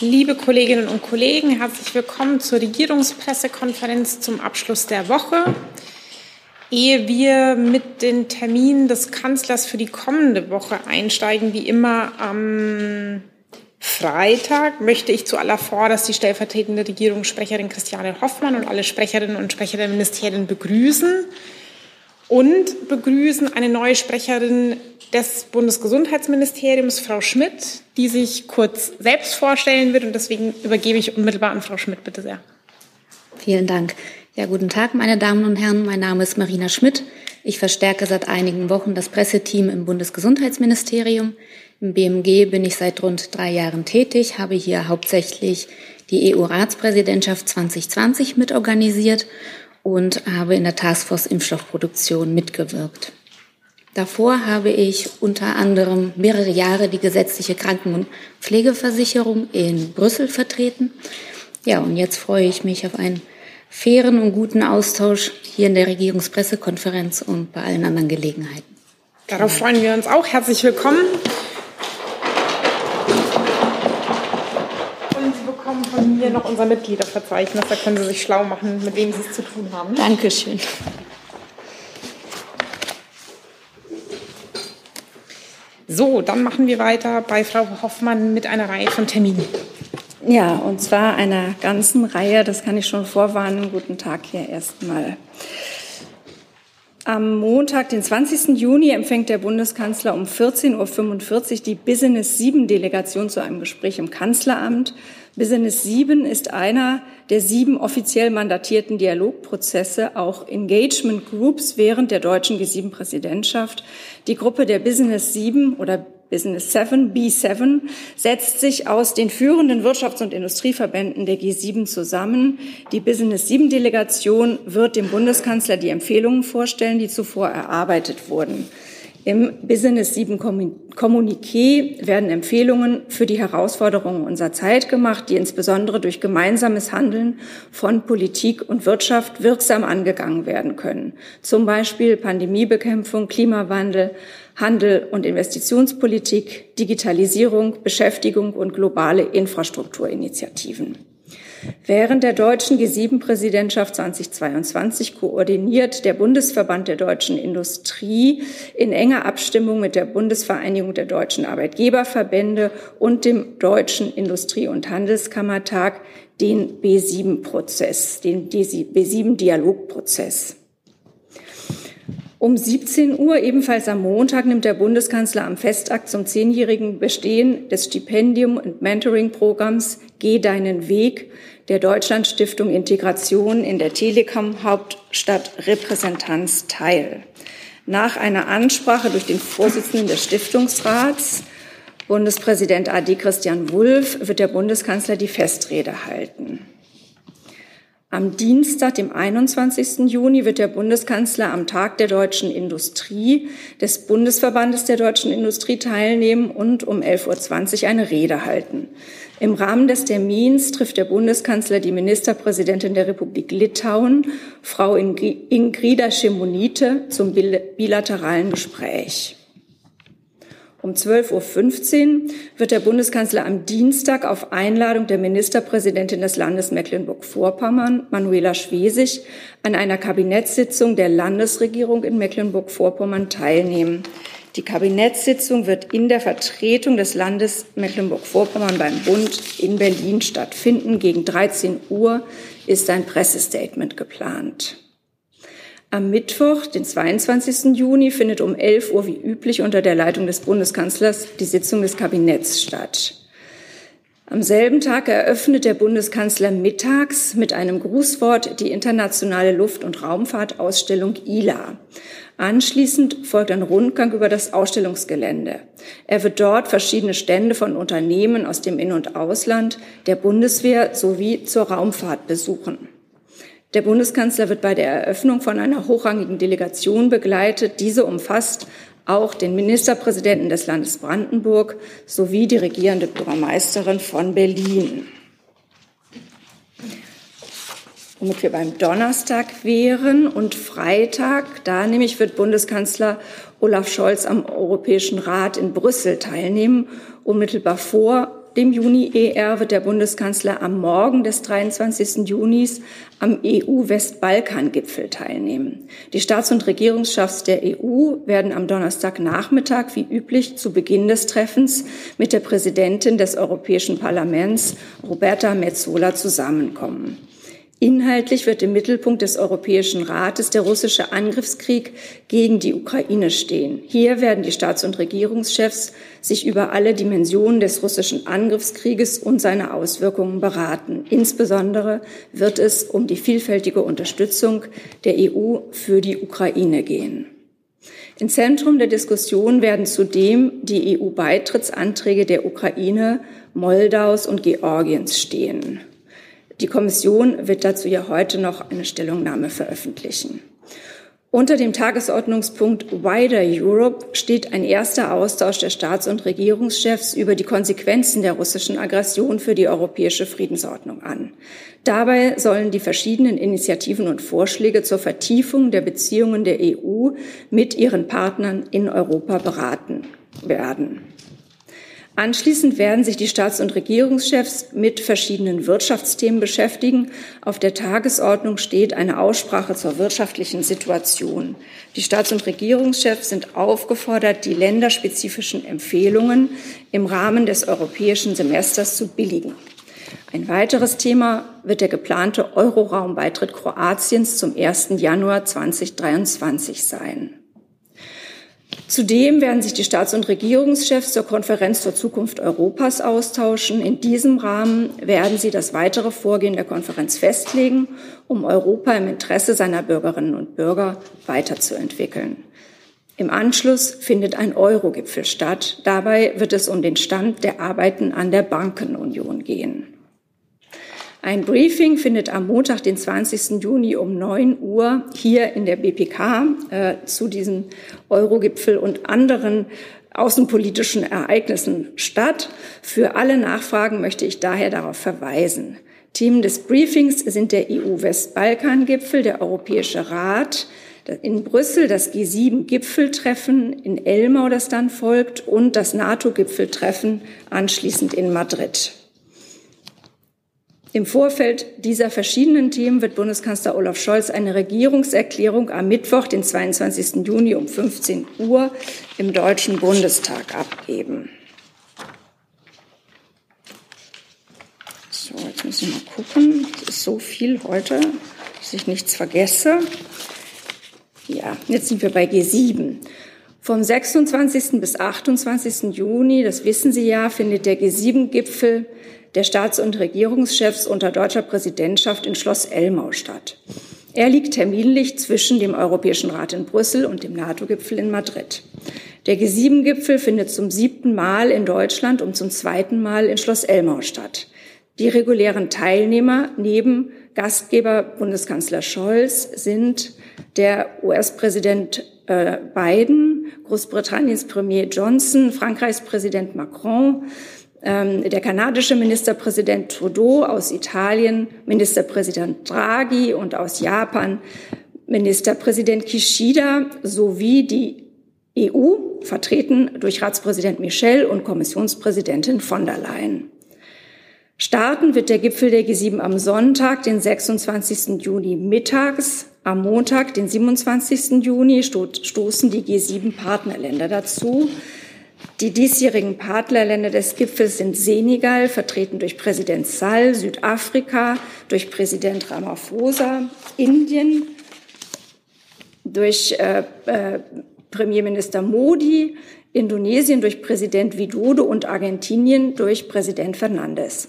Liebe Kolleginnen und Kollegen, herzlich willkommen zur Regierungspressekonferenz zum Abschluss der Woche. Ehe wir mit den Terminen des Kanzlers für die kommende Woche einsteigen, wie immer am Freitag, möchte ich zuallervorderst die stellvertretende Regierungssprecherin Christiane Hoffmann und alle Sprecherinnen und Sprecher der Ministerien begrüßen und begrüßen eine neue Sprecherin des Bundesgesundheitsministeriums, Frau Schmidt, die sich kurz selbst vorstellen wird. Und deswegen übergebe ich unmittelbar an Frau Schmidt, bitte sehr. Vielen Dank. Ja, guten Tag, meine Damen und Herren. Mein Name ist Marina Schmidt. Ich verstärke seit einigen Wochen das Presseteam im Bundesgesundheitsministerium. Im BMG bin ich seit rund drei Jahren tätig, habe hier hauptsächlich die EU-Ratspräsidentschaft 2020 mitorganisiert und habe in der Taskforce Impfstoffproduktion mitgewirkt. Davor habe ich unter anderem mehrere Jahre die gesetzliche Kranken- und Pflegeversicherung in Brüssel vertreten. Ja, und jetzt freue ich mich auf einen fairen und guten Austausch hier in der Regierungspressekonferenz und bei allen anderen Gelegenheiten. Darauf freuen wir uns auch. Herzlich willkommen. Und Sie bekommen von mir noch unser Mitgliederverzeichnis. Da können Sie sich schlau machen, mit wem Sie es zu tun haben. Dankeschön. So, dann machen wir weiter bei Frau Hoffmann mit einer Reihe von Terminen. Ja, und zwar einer ganzen Reihe, das kann ich schon vorwarnen. Guten Tag hier erstmal. Am Montag, den 20. Juni, empfängt der Bundeskanzler um 14.45 Uhr die Business 7 Delegation zu einem Gespräch im Kanzleramt. Business 7 ist einer der sieben offiziell mandatierten Dialogprozesse, auch Engagement Groups während der deutschen G7-Präsidentschaft. Die Gruppe der Business 7 oder Business 7, B7, setzt sich aus den führenden Wirtschafts- und Industrieverbänden der G7 zusammen. Die Business 7 Delegation wird dem Bundeskanzler die Empfehlungen vorstellen, die zuvor erarbeitet wurden. Im Business 7 Kommuniqué werden Empfehlungen für die Herausforderungen unserer Zeit gemacht, die insbesondere durch gemeinsames Handeln von Politik und Wirtschaft wirksam angegangen werden können. Zum Beispiel Pandemiebekämpfung, Klimawandel, Handel und Investitionspolitik, Digitalisierung, Beschäftigung und globale Infrastrukturinitiativen. Während der deutschen G7-Präsidentschaft 2022 koordiniert der Bundesverband der deutschen Industrie in enger Abstimmung mit der Bundesvereinigung der deutschen Arbeitgeberverbände und dem Deutschen Industrie- und Handelskammertag den B7-Prozess, den B7-Dialogprozess. Um 17 Uhr, ebenfalls am Montag, nimmt der Bundeskanzler am Festakt zum zehnjährigen Bestehen des Stipendium- und Mentoring-Programms Geh deinen Weg der Deutschlandstiftung Integration in der Telekom-Hauptstadt Repräsentanz teil. Nach einer Ansprache durch den Vorsitzenden des Stiftungsrats, Bundespräsident AD Christian Wulff, wird der Bundeskanzler die Festrede halten. Am Dienstag, dem 21. Juni, wird der Bundeskanzler am Tag der deutschen Industrie des Bundesverbandes der deutschen Industrie teilnehmen und um 11.20 Uhr eine Rede halten. Im Rahmen des Termins trifft der Bundeskanzler die Ministerpräsidentin der Republik Litauen, Frau Ingrida Schemonite, zum bilateralen Gespräch. Um 12.15 Uhr wird der Bundeskanzler am Dienstag auf Einladung der Ministerpräsidentin des Landes Mecklenburg-Vorpommern, Manuela Schwesig, an einer Kabinettssitzung der Landesregierung in Mecklenburg-Vorpommern teilnehmen. Die Kabinettssitzung wird in der Vertretung des Landes Mecklenburg-Vorpommern beim Bund in Berlin stattfinden. Gegen 13 Uhr ist ein Pressestatement geplant. Am Mittwoch, den 22. Juni, findet um 11 Uhr wie üblich unter der Leitung des Bundeskanzlers die Sitzung des Kabinetts statt. Am selben Tag eröffnet der Bundeskanzler mittags mit einem Grußwort die internationale Luft- und Raumfahrtausstellung ILA. Anschließend folgt ein Rundgang über das Ausstellungsgelände. Er wird dort verschiedene Stände von Unternehmen aus dem In- und Ausland, der Bundeswehr sowie zur Raumfahrt besuchen. Der Bundeskanzler wird bei der Eröffnung von einer hochrangigen Delegation begleitet. Diese umfasst auch den Ministerpräsidenten des Landes Brandenburg sowie die regierende Bürgermeisterin von Berlin. Womit wir beim Donnerstag wären und Freitag, da nämlich wird Bundeskanzler Olaf Scholz am Europäischen Rat in Brüssel teilnehmen. Unmittelbar vor dem Juni-ER wird der Bundeskanzler am Morgen des 23. Junis am EU-Westbalkan-Gipfel teilnehmen. Die Staats- und Regierungschefs der EU werden am Donnerstagnachmittag wie üblich zu Beginn des Treffens mit der Präsidentin des Europäischen Parlaments, Roberta Metsola, zusammenkommen. Inhaltlich wird im Mittelpunkt des Europäischen Rates der russische Angriffskrieg gegen die Ukraine stehen. Hier werden die Staats- und Regierungschefs sich über alle Dimensionen des russischen Angriffskrieges und seine Auswirkungen beraten. Insbesondere wird es um die vielfältige Unterstützung der EU für die Ukraine gehen. Im Zentrum der Diskussion werden zudem die EU-Beitrittsanträge der Ukraine, Moldaus und Georgiens stehen. Die Kommission wird dazu ja heute noch eine Stellungnahme veröffentlichen. Unter dem Tagesordnungspunkt Wider Europe steht ein erster Austausch der Staats- und Regierungschefs über die Konsequenzen der russischen Aggression für die europäische Friedensordnung an. Dabei sollen die verschiedenen Initiativen und Vorschläge zur Vertiefung der Beziehungen der EU mit ihren Partnern in Europa beraten werden. Anschließend werden sich die Staats- und Regierungschefs mit verschiedenen Wirtschaftsthemen beschäftigen. Auf der Tagesordnung steht eine Aussprache zur wirtschaftlichen Situation. Die Staats- und Regierungschefs sind aufgefordert, die länderspezifischen Empfehlungen im Rahmen des europäischen Semesters zu billigen. Ein weiteres Thema wird der geplante Euroraum-Beitritt Kroatiens zum 1. Januar 2023 sein. Zudem werden sich die Staats- und Regierungschefs zur Konferenz zur Zukunft Europas austauschen. In diesem Rahmen werden sie das weitere Vorgehen der Konferenz festlegen, um Europa im Interesse seiner Bürgerinnen und Bürger weiterzuentwickeln. Im Anschluss findet ein Euro-Gipfel statt. Dabei wird es um den Stand der Arbeiten an der Bankenunion gehen. Ein Briefing findet am Montag, den 20. Juni um 9 Uhr hier in der BPK äh, zu diesem Eurogipfel und anderen außenpolitischen Ereignissen statt. Für alle Nachfragen möchte ich daher darauf verweisen. Themen des Briefings sind der EU-Westbalkan-Gipfel, der Europäische Rat, in Brüssel das G7-Gipfeltreffen in Elmau, das dann folgt, und das NATO-Gipfeltreffen anschließend in Madrid. Im Vorfeld dieser verschiedenen Themen wird Bundeskanzler Olaf Scholz eine Regierungserklärung am Mittwoch, den 22. Juni um 15 Uhr im Deutschen Bundestag abgeben. So, jetzt muss ich mal gucken. Es ist so viel heute, dass ich nichts vergesse. Ja, jetzt sind wir bei G7. Vom 26. bis 28. Juni, das wissen Sie ja, findet der G7-Gipfel der Staats- und Regierungschefs unter deutscher Präsidentschaft in Schloss Elmau statt. Er liegt terminlich zwischen dem Europäischen Rat in Brüssel und dem NATO-Gipfel in Madrid. Der G7-Gipfel findet zum siebten Mal in Deutschland und zum zweiten Mal in Schloss Elmau statt. Die regulären Teilnehmer neben Gastgeber Bundeskanzler Scholz sind der US-Präsident äh, Biden, Großbritanniens Premier Johnson, Frankreichs Präsident Macron, der kanadische Ministerpräsident Trudeau aus Italien, Ministerpräsident Draghi und aus Japan Ministerpräsident Kishida sowie die EU, vertreten durch Ratspräsident Michel und Kommissionspräsidentin von der Leyen. Starten wird der Gipfel der G7 am Sonntag, den 26. Juni mittags. Am Montag, den 27. Juni, stoßen die G7-Partnerländer dazu. Die diesjährigen Partnerländer des Gipfels sind Senegal, vertreten durch Präsident Sall, Südafrika, durch Präsident Ramaphosa, Indien, durch äh, äh, Premierminister Modi, Indonesien durch Präsident Widodo und Argentinien durch Präsident Fernandes.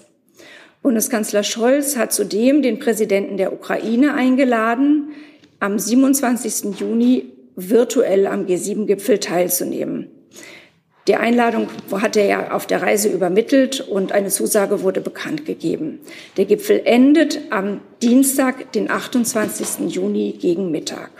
Bundeskanzler Scholz hat zudem den Präsidenten der Ukraine eingeladen, am 27. Juni virtuell am G7-Gipfel teilzunehmen. Die Einladung hat er ja auf der Reise übermittelt und eine Zusage wurde bekannt gegeben. Der Gipfel endet am Dienstag, den 28. Juni gegen Mittag.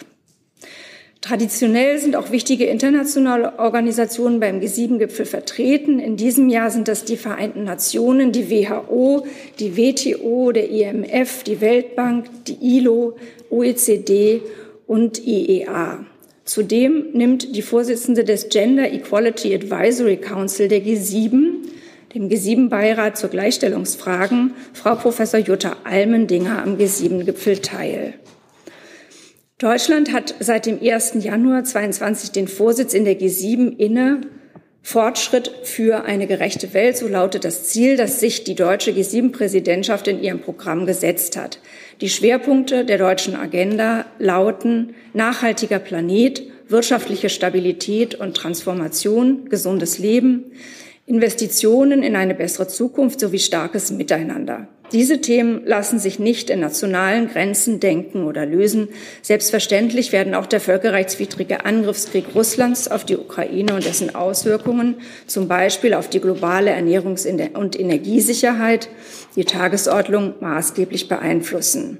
Traditionell sind auch wichtige internationale Organisationen beim G7-Gipfel vertreten. In diesem Jahr sind das die Vereinten Nationen, die WHO, die WTO, der IMF, die Weltbank, die ILO, OECD und IEA. Zudem nimmt die Vorsitzende des Gender Equality Advisory Council der G7, dem G7-Beirat zur Gleichstellungsfragen, Frau Professor Jutta Almendinger am G7-Gipfel teil. Deutschland hat seit dem 1. Januar 22 den Vorsitz in der G7 inne. Fortschritt für eine gerechte Welt, so lautet das Ziel, das sich die deutsche G7-Präsidentschaft in ihrem Programm gesetzt hat. Die Schwerpunkte der deutschen Agenda lauten nachhaltiger Planet, wirtschaftliche Stabilität und Transformation, gesundes Leben, Investitionen in eine bessere Zukunft sowie starkes Miteinander. Diese Themen lassen sich nicht in nationalen Grenzen denken oder lösen. Selbstverständlich werden auch der völkerrechtswidrige Angriffskrieg Russlands auf die Ukraine und dessen Auswirkungen, zum Beispiel auf die globale Ernährungs- und Energiesicherheit, die Tagesordnung maßgeblich beeinflussen.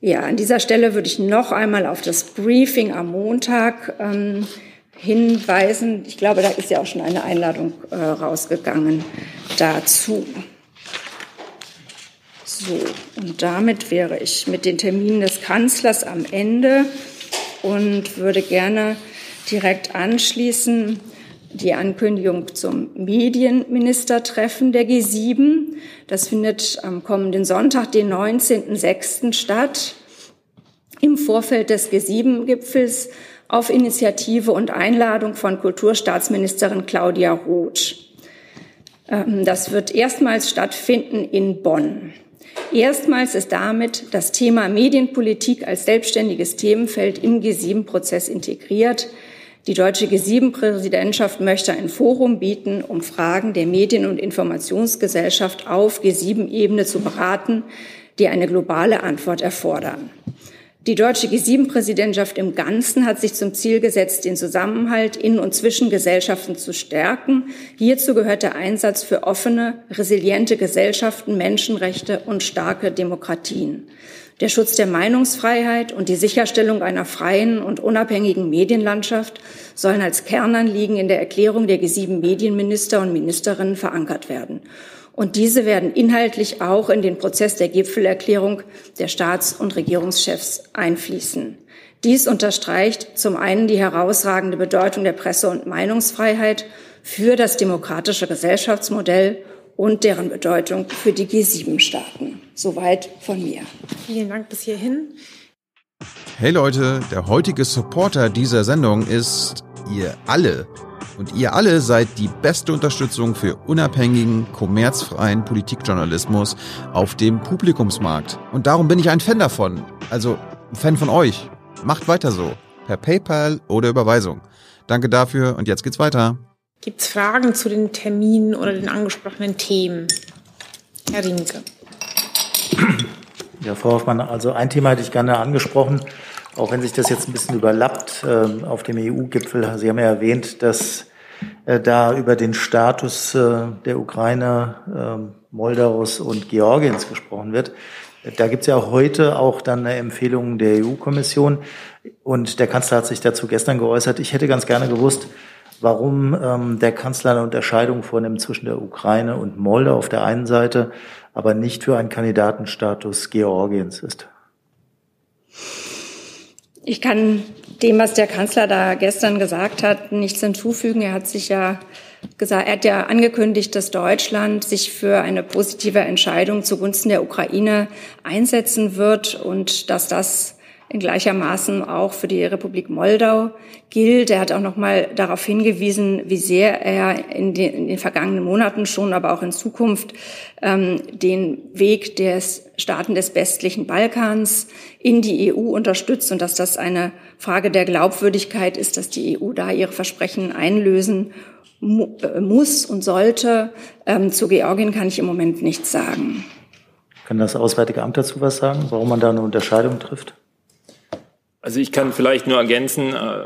Ja, an dieser Stelle würde ich noch einmal auf das Briefing am Montag ähm, hinweisen. Ich glaube, da ist ja auch schon eine Einladung äh, rausgegangen dazu. So, und damit wäre ich mit den Terminen des Kanzlers am Ende und würde gerne direkt anschließen die Ankündigung zum Medienministertreffen der G7. Das findet am kommenden Sonntag, den 19.06. statt. Im Vorfeld des G7-Gipfels auf Initiative und Einladung von Kulturstaatsministerin Claudia Roth. Ähm, das wird erstmals stattfinden in Bonn. Erstmals ist damit das Thema Medienpolitik als selbstständiges Themenfeld im G7-Prozess integriert. Die deutsche G7-Präsidentschaft möchte ein Forum bieten, um Fragen der Medien- und Informationsgesellschaft auf G7-Ebene zu beraten, die eine globale Antwort erfordern. Die deutsche G7-Präsidentschaft im Ganzen hat sich zum Ziel gesetzt, den Zusammenhalt in und zwischen Gesellschaften zu stärken. Hierzu gehört der Einsatz für offene, resiliente Gesellschaften, Menschenrechte und starke Demokratien. Der Schutz der Meinungsfreiheit und die Sicherstellung einer freien und unabhängigen Medienlandschaft sollen als Kernanliegen in der Erklärung der G7 Medienminister und Ministerinnen verankert werden. Und diese werden inhaltlich auch in den Prozess der Gipfelerklärung der Staats- und Regierungschefs einfließen. Dies unterstreicht zum einen die herausragende Bedeutung der Presse- und Meinungsfreiheit für das demokratische Gesellschaftsmodell und deren Bedeutung für die G7-Staaten. Soweit von mir. Vielen Dank bis hierhin. Hey Leute, der heutige Supporter dieser Sendung ist ihr alle. Und ihr alle seid die beste Unterstützung für unabhängigen, kommerzfreien Politikjournalismus auf dem Publikumsmarkt. Und darum bin ich ein Fan davon. Also ein Fan von euch. Macht weiter so. Per PayPal oder Überweisung. Danke dafür und jetzt geht's weiter. Gibt es Fragen zu den Terminen oder den angesprochenen Themen? Herr Rienke. Ja, Frau Hoffmann, also ein Thema hätte ich gerne angesprochen, auch wenn sich das jetzt ein bisschen überlappt äh, auf dem EU-Gipfel. Sie haben ja erwähnt, dass äh, da über den Status äh, der Ukraine, ähm, Moldaus und Georgiens gesprochen wird. Da gibt es ja heute auch dann eine Empfehlung der EU-Kommission und der Kanzler hat sich dazu gestern geäußert. Ich hätte ganz gerne gewusst, warum ähm, der Kanzler eine Unterscheidung vornimmt zwischen der Ukraine und Moldau auf der einen Seite, aber nicht für einen Kandidatenstatus Georgiens ist. Ich kann dem, was der Kanzler da gestern gesagt hat, nichts hinzufügen. Er hat sich ja gesagt, er hat ja angekündigt, dass Deutschland sich für eine positive Entscheidung zugunsten der Ukraine einsetzen wird und dass das in gleichermaßen auch für die Republik Moldau gilt. Er hat auch noch mal darauf hingewiesen, wie sehr er in den, in den vergangenen Monaten schon, aber auch in Zukunft ähm, den Weg des Staaten des westlichen Balkans in die EU unterstützt und dass das eine Frage der Glaubwürdigkeit ist, dass die EU da ihre Versprechen einlösen mu äh, muss und sollte. Ähm, zu Georgien kann ich im Moment nichts sagen. Kann das Auswärtige Amt dazu was sagen, warum man da eine Unterscheidung trifft? Also ich kann vielleicht nur ergänzen, äh,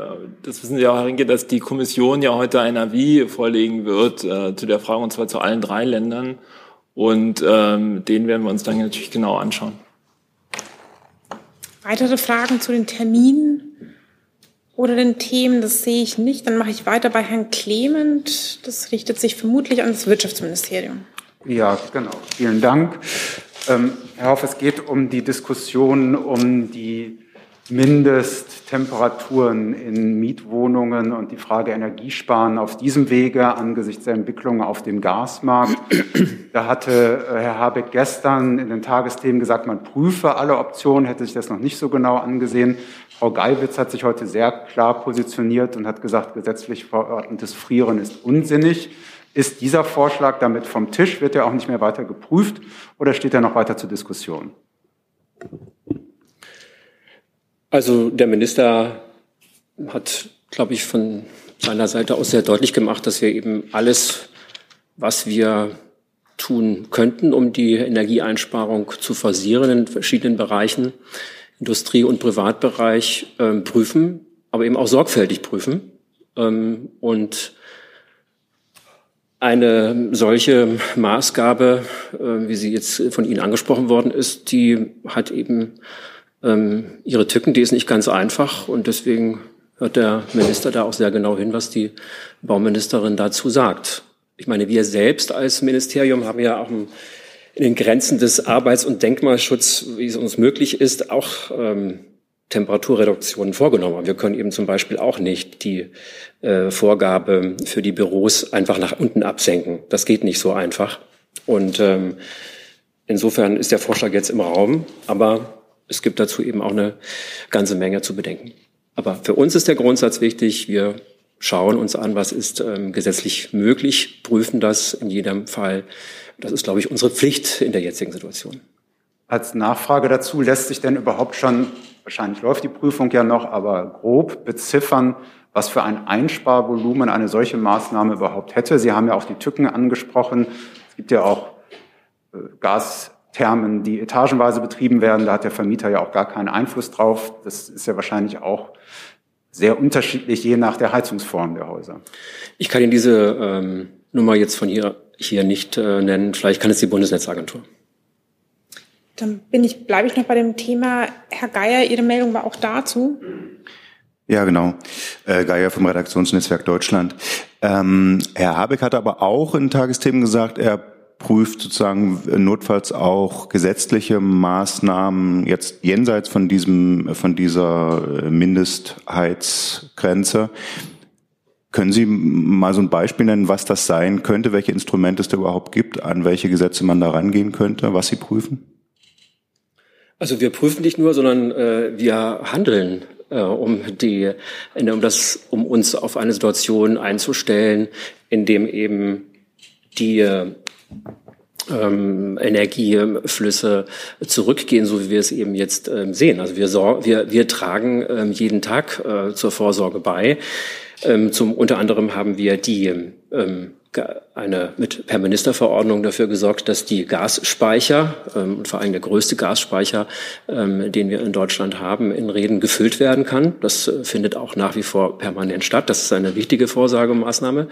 das wissen Sie auch, Herr Rinke, dass die Kommission ja heute ein Avis vorlegen wird äh, zu der Frage, und zwar zu allen drei Ländern. Und ähm, den werden wir uns dann natürlich genau anschauen. Weitere Fragen zu den Terminen oder den Themen, das sehe ich nicht. Dann mache ich weiter bei Herrn Clement. Das richtet sich vermutlich an das Wirtschaftsministerium. Ja, genau. Vielen Dank. Ähm, Herr Hoff, es geht um die Diskussion um die Mindesttemperaturen in Mietwohnungen und die Frage Energiesparen auf diesem Wege angesichts der Entwicklungen auf dem Gasmarkt. Da hatte äh, Herr Habeck gestern in den Tagesthemen gesagt, man prüfe alle Optionen, hätte sich das noch nicht so genau angesehen. Frau Geiwitz hat sich heute sehr klar positioniert und hat gesagt, gesetzlich verordnetes Frieren ist unsinnig. Ist dieser Vorschlag damit vom Tisch? Wird er auch nicht mehr weiter geprüft oder steht er noch weiter zur Diskussion? Also der Minister hat, glaube ich, von seiner Seite aus sehr deutlich gemacht, dass wir eben alles, was wir tun könnten, um die Energieeinsparung zu forcieren in verschiedenen Bereichen, Industrie- und Privatbereich, äh, prüfen, aber eben auch sorgfältig prüfen. Ähm, und eine solche Maßgabe, äh, wie sie jetzt von Ihnen angesprochen worden ist, die hat eben ähm, ihre Tücken, die ist nicht ganz einfach und deswegen hört der Minister da auch sehr genau hin, was die Bauministerin dazu sagt. Ich meine, wir selbst als Ministerium haben ja auch in den Grenzen des Arbeits- und Denkmalschutzes, wie es uns möglich ist, auch ähm, Temperaturreduktionen vorgenommen. Wir können eben zum Beispiel auch nicht die äh, Vorgabe für die Büros einfach nach unten absenken. Das geht nicht so einfach. Und ähm, insofern ist der Vorschlag jetzt im Raum. Aber es gibt dazu eben auch eine ganze Menge zu bedenken. Aber für uns ist der Grundsatz wichtig. Wir schauen uns an, was ist ähm, gesetzlich möglich, prüfen das in jedem Fall. Das ist, glaube ich, unsere Pflicht in der jetzigen Situation. Als Nachfrage dazu lässt sich denn überhaupt schon, wahrscheinlich läuft die Prüfung ja noch, aber grob beziffern, was für ein Einsparvolumen eine solche Maßnahme überhaupt hätte. Sie haben ja auch die Tücken angesprochen. Es gibt ja auch äh, Gas Thermen, die etagenweise betrieben werden. Da hat der Vermieter ja auch gar keinen Einfluss drauf. Das ist ja wahrscheinlich auch sehr unterschiedlich, je nach der Heizungsform der Häuser. Ich kann Ihnen diese ähm, Nummer jetzt von hier, hier nicht äh, nennen. Vielleicht kann es die Bundesnetzagentur. Dann bin ich, bleibe ich noch bei dem Thema. Herr Geier, Ihre Meldung war auch dazu. Ja, genau. Äh, Geier vom Redaktionsnetzwerk Deutschland. Ähm, Herr Habeck hat aber auch in Tagesthemen gesagt, er prüft sozusagen notfalls auch gesetzliche Maßnahmen jetzt jenseits von diesem, von dieser Mindestheitsgrenze. Können Sie mal so ein Beispiel nennen, was das sein könnte, welche Instrumente es da überhaupt gibt, an welche Gesetze man da rangehen könnte, was Sie prüfen? Also wir prüfen nicht nur, sondern äh, wir handeln, äh, um die, um das, um uns auf eine Situation einzustellen, in dem eben die ähm, Energieflüsse zurückgehen, so wie wir es eben jetzt ähm, sehen. Also wir, wir, wir tragen ähm, jeden Tag äh, zur Vorsorge bei. Ähm, zum, unter anderem haben wir die ähm, eine mit per Ministerverordnung dafür gesorgt, dass die Gasspeicher ähm, und vor allem der größte Gasspeicher, ähm, den wir in Deutschland haben, in Reden gefüllt werden kann. Das äh, findet auch nach wie vor permanent statt. Das ist eine wichtige Vorsorgemaßnahme.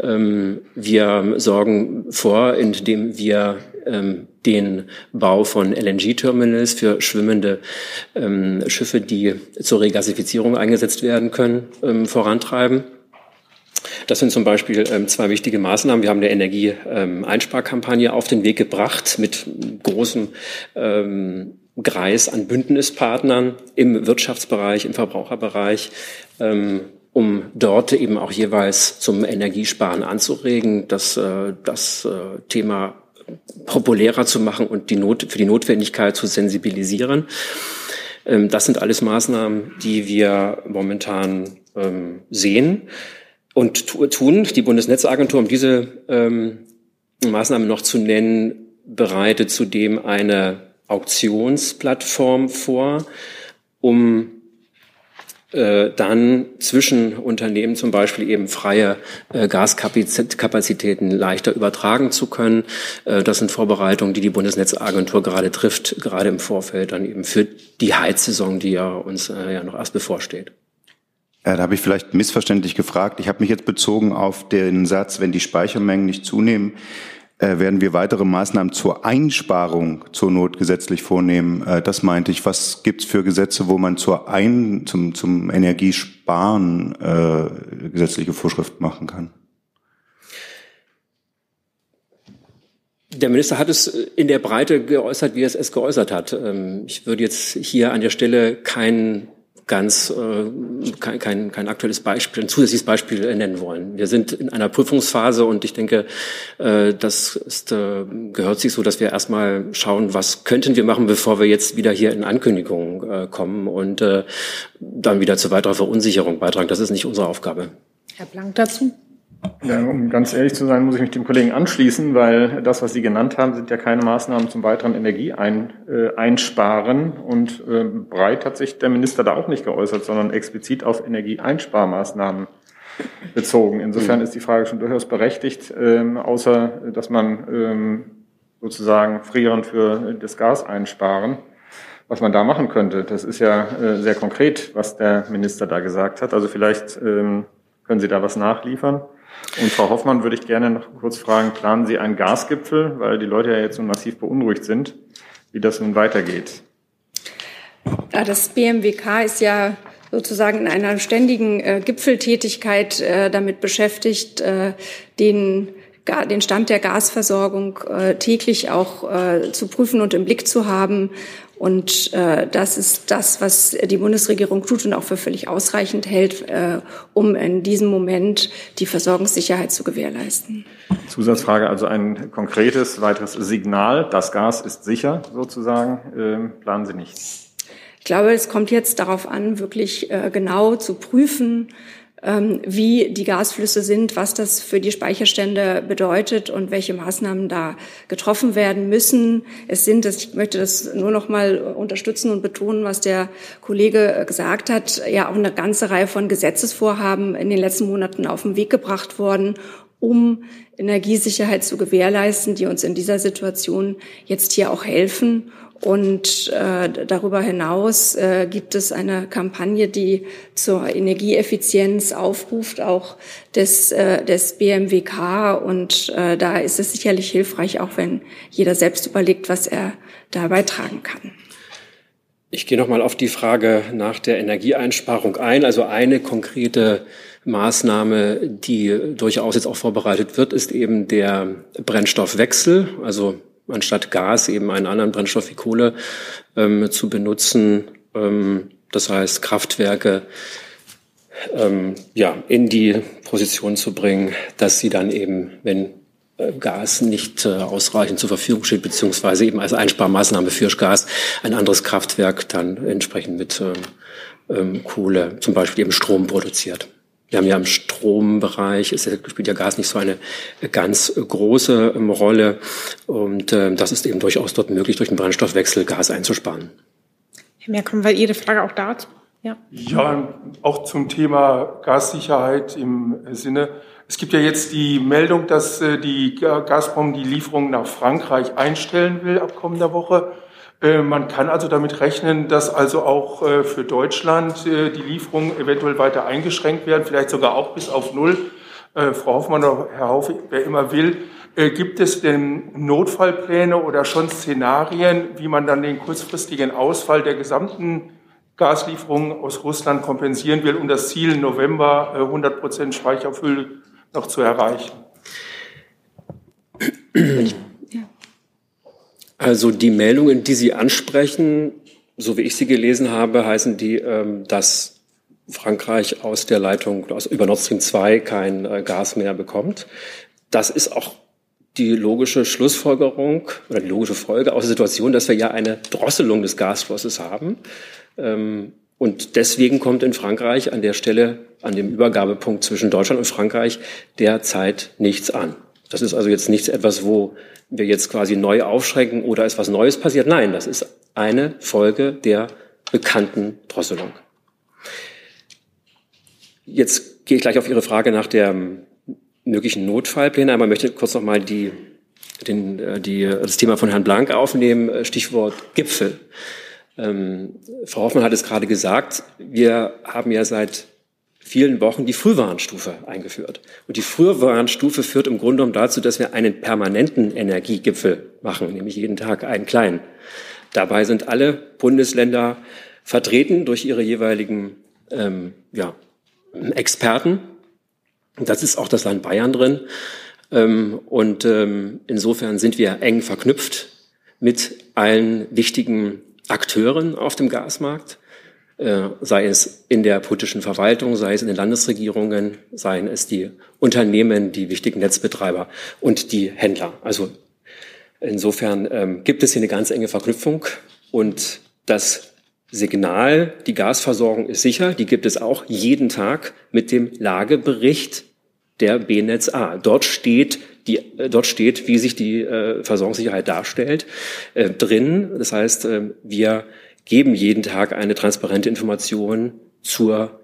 Ähm, wir sorgen vor, indem wir ähm, den Bau von LNG-Terminals für schwimmende ähm, Schiffe, die zur Regasifizierung eingesetzt werden können, ähm, vorantreiben. Das sind zum Beispiel ähm, zwei wichtige Maßnahmen. Wir haben eine Energieeinsparkampagne ähm, auf den Weg gebracht mit großem ähm, Kreis an Bündnispartnern im Wirtschaftsbereich, im Verbraucherbereich, ähm, um dort eben auch jeweils zum Energiesparen anzuregen, das, äh, äh, Thema populärer zu machen und die Not, für die Notwendigkeit zu sensibilisieren. Ähm, das sind alles Maßnahmen, die wir momentan ähm, sehen und tun. Die Bundesnetzagentur, um diese ähm, Maßnahme noch zu nennen, bereitet zudem eine Auktionsplattform vor, um äh, dann zwischen Unternehmen zum Beispiel eben freie äh, Gaskapazitäten leichter übertragen zu können. Äh, das sind Vorbereitungen, die die Bundesnetzagentur gerade trifft, gerade im Vorfeld dann eben für die Heizsaison, die ja uns äh, ja noch erst bevorsteht. Ja, da habe ich vielleicht missverständlich gefragt. Ich habe mich jetzt bezogen auf den Satz, wenn die Speichermengen nicht zunehmen, äh, werden wir weitere Maßnahmen zur Einsparung zur Not gesetzlich vornehmen. Äh, das meinte ich. Was gibt's für Gesetze, wo man zur Ein zum, zum Energiesparen äh, gesetzliche Vorschrift machen kann? Der Minister hat es in der Breite geäußert, wie er es geäußert hat. Ähm, ich würde jetzt hier an der Stelle kein ganz äh, kein, kein, kein aktuelles Beispiel, ein zusätzliches Beispiel nennen wollen. Wir sind in einer Prüfungsphase und ich denke, äh, das ist, äh, gehört sich so, dass wir erstmal schauen, was könnten wir machen, bevor wir jetzt wieder hier in Ankündigungen äh, kommen und äh, dann wieder zu weiterer Verunsicherung beitragen. Das ist nicht unsere Aufgabe. Herr Blank dazu. Ja, um ganz ehrlich zu sein, muss ich mich dem Kollegen anschließen, weil das, was Sie genannt haben, sind ja keine Maßnahmen zum weiteren Energieeinsparen. Und äh, breit hat sich der Minister da auch nicht geäußert, sondern explizit auf Energieeinsparmaßnahmen bezogen. Insofern ist die Frage schon durchaus berechtigt, ähm, außer dass man ähm, sozusagen frierend für das Gas einsparen. Was man da machen könnte, das ist ja äh, sehr konkret, was der Minister da gesagt hat. Also vielleicht ähm, können Sie da was nachliefern. Und Frau Hoffmann würde ich gerne noch kurz fragen, planen Sie einen Gasgipfel, weil die Leute ja jetzt so massiv beunruhigt sind, wie das nun weitergeht? Das BMWK ist ja sozusagen in einer ständigen äh, Gipfeltätigkeit äh, damit beschäftigt, äh, den den Stand der Gasversorgung äh, täglich auch äh, zu prüfen und im Blick zu haben und äh, das ist das, was die Bundesregierung tut und auch für völlig ausreichend hält, äh, um in diesem Moment die Versorgungssicherheit zu gewährleisten. Zusatzfrage, also ein konkretes weiteres Signal, das Gas ist sicher sozusagen, äh, planen Sie nicht? Ich glaube, es kommt jetzt darauf an, wirklich äh, genau zu prüfen, ähm, wie die Gasflüsse sind, was das für die Speicherstände bedeutet und welche Maßnahmen da getroffen werden müssen. Es sind, ich möchte das nur noch mal unterstützen und betonen, was der Kollege gesagt hat, ja auch eine ganze Reihe von Gesetzesvorhaben in den letzten Monaten auf den Weg gebracht worden, um Energiesicherheit zu gewährleisten, die uns in dieser Situation jetzt hier auch helfen. Und äh, darüber hinaus äh, gibt es eine Kampagne, die zur Energieeffizienz aufruft, auch des, äh, des BMWK. Und äh, da ist es sicherlich hilfreich, auch wenn jeder selbst überlegt, was er da beitragen kann. Ich gehe noch mal auf die Frage nach der Energieeinsparung ein. Also eine konkrete Maßnahme, die durchaus jetzt auch vorbereitet wird, ist eben der Brennstoffwechsel. Also anstatt Gas eben einen anderen Brennstoff wie Kohle ähm, zu benutzen. Ähm, das heißt, Kraftwerke ähm, ja, in die Position zu bringen, dass sie dann eben, wenn äh, Gas nicht äh, ausreichend zur Verfügung steht, beziehungsweise eben als Einsparmaßnahme für Gas ein anderes Kraftwerk dann entsprechend mit ähm, ähm Kohle zum Beispiel eben Strom produziert. Wir haben ja im Strombereich, es spielt ja Gas nicht so eine ganz große ähm, Rolle. Und äh, das ist eben durchaus dort möglich, durch den Brennstoffwechsel Gas einzusparen. Herr Merkel, weil Ihre Frage auch dazu. Ja. ja, auch zum Thema Gassicherheit im Sinne. Es gibt ja jetzt die Meldung, dass äh, die Gazprom die Lieferung nach Frankreich einstellen will ab kommender Woche. Äh, man kann also damit rechnen, dass also auch äh, für Deutschland äh, die Lieferungen eventuell weiter eingeschränkt werden, vielleicht sogar auch bis auf Null. Frau Hoffmann oder Herr Haufe, wer immer will, gibt es denn Notfallpläne oder schon Szenarien, wie man dann den kurzfristigen Ausfall der gesamten Gaslieferungen aus Russland kompensieren will, um das Ziel November 100 Prozent Speicherfüll noch zu erreichen? Also die Meldungen, die Sie ansprechen, so wie ich sie gelesen habe, heißen die, ähm, dass Frankreich aus der Leitung über Nord Stream 2 kein äh, Gas mehr bekommt. Das ist auch die logische Schlussfolgerung oder die logische Folge aus der Situation, dass wir ja eine Drosselung des Gasflusses haben. Ähm, und deswegen kommt in Frankreich an der Stelle, an dem Übergabepunkt zwischen Deutschland und Frankreich derzeit nichts an. Das ist also jetzt nichts etwas, wo wir jetzt quasi neu aufschrecken oder ist was Neues passiert. Nein, das ist eine Folge der bekannten Drosselung. Jetzt gehe ich gleich auf Ihre Frage nach der möglichen Notfallpläne. Einmal möchte ich kurz noch mal die, den, äh, die, das Thema von Herrn Blank aufnehmen, Stichwort Gipfel. Ähm, Frau Hoffmann hat es gerade gesagt, wir haben ja seit vielen Wochen die Frühwarnstufe eingeführt. Und die Frühwarnstufe führt im Grunde genommen dazu, dass wir einen permanenten Energiegipfel machen, nämlich jeden Tag einen kleinen. Dabei sind alle Bundesländer vertreten durch ihre jeweiligen ähm, ja, Experten. Und das ist auch das Land Bayern drin. Ähm, und ähm, insofern sind wir eng verknüpft mit allen wichtigen Akteuren auf dem Gasmarkt, sei es in der politischen Verwaltung, sei es in den Landesregierungen, seien es die Unternehmen, die wichtigen Netzbetreiber und die Händler. Also insofern ähm, gibt es hier eine ganz enge Verknüpfung und das Signal, die Gasversorgung ist sicher, die gibt es auch jeden Tag mit dem Lagebericht der BNetzA. Dort steht, die, äh, dort steht, wie sich die äh, Versorgungssicherheit darstellt, äh, drin. Das heißt, äh, wir geben jeden Tag eine transparente Information zur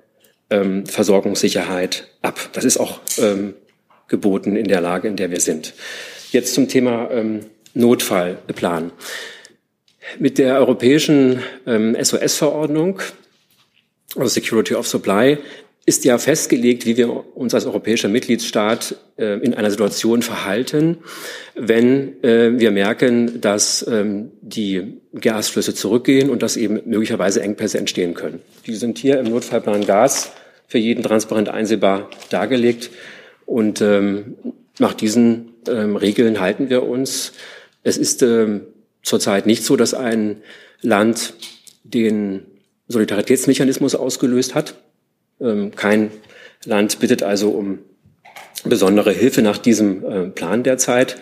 ähm, Versorgungssicherheit ab. Das ist auch ähm, geboten in der Lage, in der wir sind. Jetzt zum Thema ähm, Notfallplan. Mit der europäischen ähm, SOS-Verordnung, also Security of Supply, ist ja festgelegt, wie wir uns als europäischer Mitgliedstaat äh, in einer Situation verhalten, wenn äh, wir merken, dass ähm, die Gasflüsse zurückgehen und dass eben möglicherweise Engpässe entstehen können. Die sind hier im Notfallplan Gas für jeden transparent einsehbar dargelegt und ähm, nach diesen ähm, Regeln halten wir uns. Es ist ähm, zurzeit nicht so, dass ein Land den Solidaritätsmechanismus ausgelöst hat. Ähm, kein Land bittet also um besondere Hilfe nach diesem äh, Plan derzeit.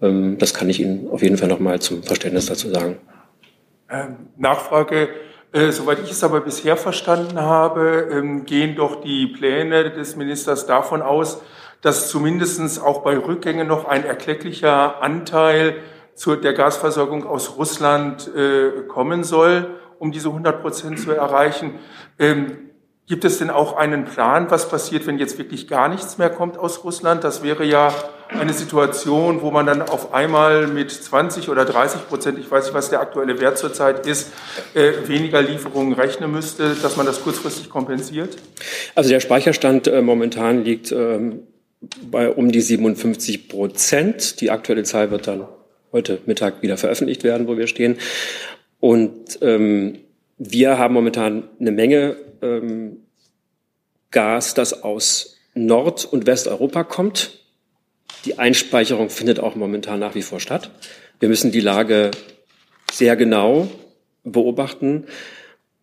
Ähm, das kann ich Ihnen auf jeden Fall noch mal zum Verständnis dazu sagen. Ähm, Nachfrage. Äh, soweit ich es aber bisher verstanden habe, gehen doch die Pläne des Ministers davon aus, dass zumindest auch bei Rückgängen noch ein erklecklicher Anteil zur, der Gasversorgung aus Russland äh, kommen soll, um diese 100 Prozent zu erreichen. Gibt es denn auch einen Plan, was passiert, wenn jetzt wirklich gar nichts mehr kommt aus Russland? Das wäre ja eine Situation, wo man dann auf einmal mit 20 oder 30 Prozent, ich weiß nicht, was der aktuelle Wert zurzeit ist, äh, weniger Lieferungen rechnen müsste, dass man das kurzfristig kompensiert? Also der Speicherstand äh, momentan liegt ähm, bei um die 57 Prozent. Die aktuelle Zahl wird dann heute Mittag wieder veröffentlicht werden, wo wir stehen. Und ähm, wir haben momentan eine Menge ähm, Gas, das aus Nord- und Westeuropa kommt. Die Einspeicherung findet auch momentan nach wie vor statt. Wir müssen die Lage sehr genau beobachten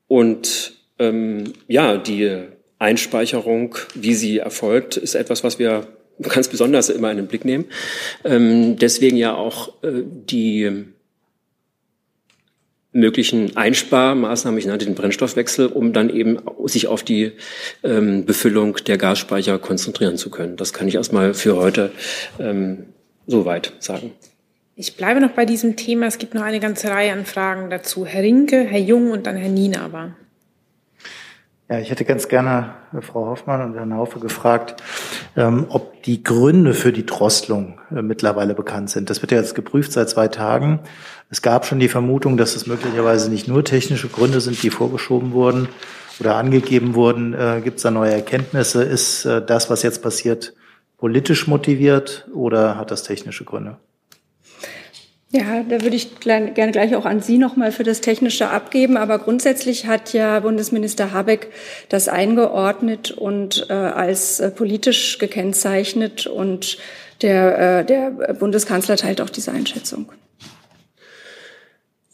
und ähm, ja, die Einspeicherung, wie sie erfolgt, ist etwas, was wir ganz besonders immer in den Blick nehmen. Ähm, deswegen ja auch äh, die möglichen Einsparmaßnahmen, ich nannte den Brennstoffwechsel, um dann eben sich auf die ähm, Befüllung der Gasspeicher konzentrieren zu können. Das kann ich erstmal für heute ähm, soweit sagen. Ich bleibe noch bei diesem Thema. Es gibt noch eine ganze Reihe an Fragen dazu. Herr Rinke, Herr Jung und dann Herr Nienaber. Ja, ich hätte ganz gerne Frau Hoffmann und Herrn Haufe gefragt, ähm, ob die Gründe für die Drosselung äh, mittlerweile bekannt sind. Das wird ja jetzt geprüft seit zwei Tagen. Es gab schon die Vermutung, dass es möglicherweise nicht nur technische Gründe sind, die vorgeschoben wurden oder angegeben wurden. Äh, Gibt es da neue Erkenntnisse? Ist äh, das, was jetzt passiert, politisch motiviert oder hat das technische Gründe? Ja, da würde ich gerne gleich auch an Sie nochmal für das Technische abgeben. Aber grundsätzlich hat ja Bundesminister Habeck das eingeordnet und äh, als äh, politisch gekennzeichnet. Und der, äh, der Bundeskanzler teilt auch diese Einschätzung.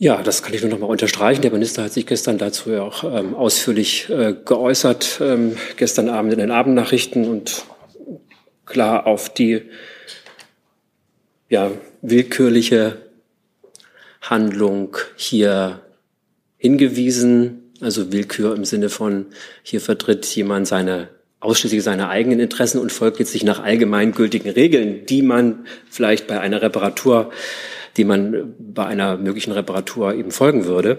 Ja, das kann ich nur noch mal unterstreichen. Der Minister hat sich gestern dazu ja auch ähm, ausführlich äh, geäußert, ähm, gestern Abend in den Abendnachrichten und klar auf die ja, willkürliche Handlung hier hingewiesen. Also Willkür im Sinne von, hier vertritt jemand seine ausschließlich seine eigenen Interessen und folgt jetzt nicht nach allgemeingültigen Regeln, die man vielleicht bei einer Reparatur, die man bei einer möglichen Reparatur eben folgen würde.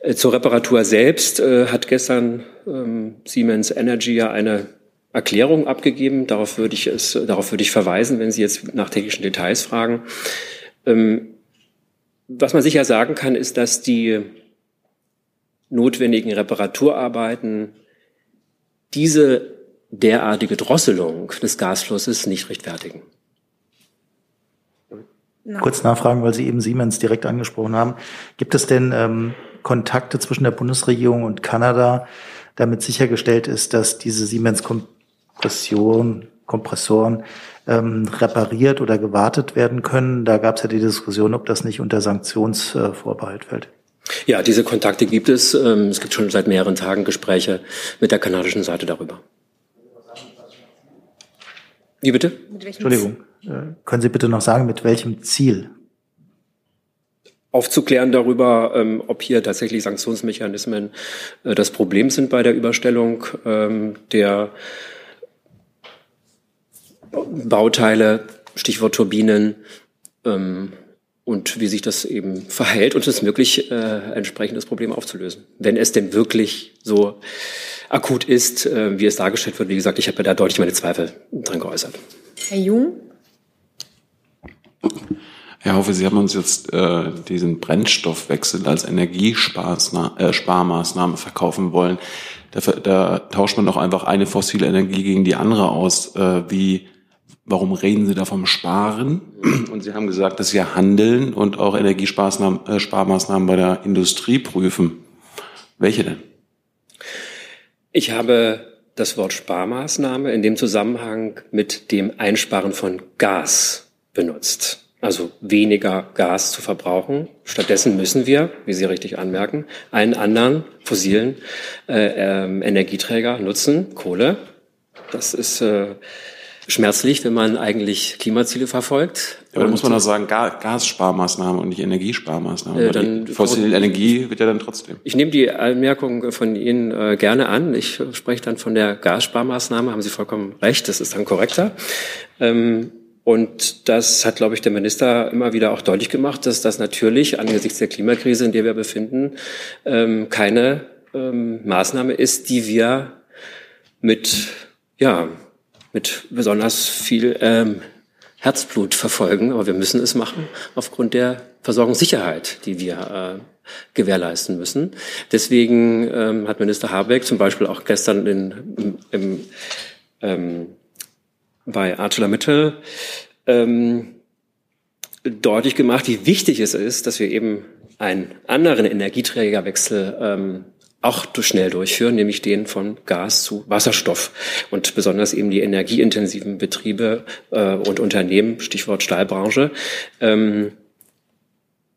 Äh, zur Reparatur selbst äh, hat gestern ähm, Siemens Energy ja eine Erklärung abgegeben. Darauf würde ich es, darauf würde ich verweisen, wenn Sie jetzt nach technischen Details fragen. Ähm, was man sicher sagen kann, ist, dass die notwendigen Reparaturarbeiten diese derartige Drosselung des Gasflusses nicht rechtfertigen. Kurz nachfragen, weil Sie eben Siemens direkt angesprochen haben. Gibt es denn ähm, Kontakte zwischen der Bundesregierung und Kanada, damit sichergestellt ist, dass diese Siemens Kompression, Kompressoren ähm, repariert oder gewartet werden können. Da gab es ja die Diskussion, ob das nicht unter Sanktionsvorbehalt fällt. Ja, diese Kontakte gibt es. Ähm, es gibt schon seit mehreren Tagen Gespräche mit der kanadischen Seite darüber. Wie bitte? Entschuldigung. Äh, können Sie bitte noch sagen, mit welchem Ziel? Aufzuklären darüber, ähm, ob hier tatsächlich Sanktionsmechanismen äh, das Problem sind bei der Überstellung ähm, der Bauteile, Stichwort Turbinen, ähm, und wie sich das eben verhält und es möglich, äh, entsprechend das Problem aufzulösen. Wenn es denn wirklich so akut ist, äh, wie es dargestellt wird. Wie gesagt, ich habe da deutlich meine Zweifel dran geäußert. Herr Jung? Herr Haufe, Sie haben uns jetzt äh, diesen Brennstoffwechsel als Energiesparmaßnahme äh, verkaufen wollen. Da, da tauscht man doch einfach eine fossile Energie gegen die andere aus. Äh, wie Warum reden Sie da vom Sparen? Und Sie haben gesagt, dass Sie handeln und auch Energiesparmaßnahmen äh, bei der Industrie prüfen. Welche denn? Ich habe das Wort Sparmaßnahme in dem Zusammenhang mit dem Einsparen von Gas benutzt. Also weniger Gas zu verbrauchen. Stattdessen müssen wir, wie Sie richtig anmerken, einen anderen fossilen äh, äh, Energieträger nutzen, Kohle. Das ist äh, schmerzlich, wenn man eigentlich Klimaziele verfolgt. Aber da muss man doch sagen, Gassparmaßnahmen und nicht Energiesparmaßnahmen. Äh, dann, fossile Energie wird ja dann trotzdem. Ich nehme die Anmerkung von Ihnen äh, gerne an. Ich spreche dann von der Gassparmaßnahme. Haben Sie vollkommen recht, das ist dann korrekter. Ähm, und das hat, glaube ich, der Minister immer wieder auch deutlich gemacht, dass das natürlich angesichts der Klimakrise, in der wir befinden, ähm, keine ähm, Maßnahme ist, die wir mit ja, mit besonders viel ähm, Herzblut verfolgen, aber wir müssen es machen aufgrund der Versorgungssicherheit, die wir äh, gewährleisten müssen. Deswegen ähm, hat Minister Habeck zum Beispiel auch gestern in, im, im, ähm, bei ArcelorMittal ähm, deutlich gemacht, wie wichtig es ist, dass wir eben einen anderen Energieträgerwechsel ähm, auch schnell durchführen, nämlich den von Gas zu Wasserstoff. Und besonders eben die energieintensiven Betriebe äh, und Unternehmen, Stichwort Stahlbranche, ähm,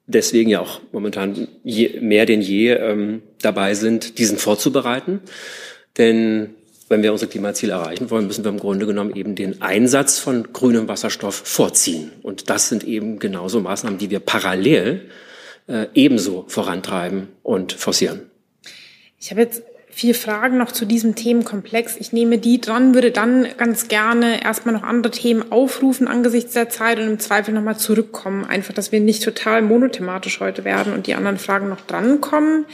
deswegen ja auch momentan je, mehr denn je ähm, dabei sind, diesen vorzubereiten. Denn wenn wir unsere Klimaziele erreichen wollen, müssen wir im Grunde genommen eben den Einsatz von grünem Wasserstoff vorziehen. Und das sind eben genauso Maßnahmen, die wir parallel äh, ebenso vorantreiben und forcieren. Ich habe jetzt vier Fragen noch zu diesem Themenkomplex. Ich nehme die dran, würde dann ganz gerne erstmal noch andere Themen aufrufen angesichts der Zeit und im Zweifel nochmal zurückkommen. Einfach, dass wir nicht total monothematisch heute werden und die anderen Fragen noch drankommen.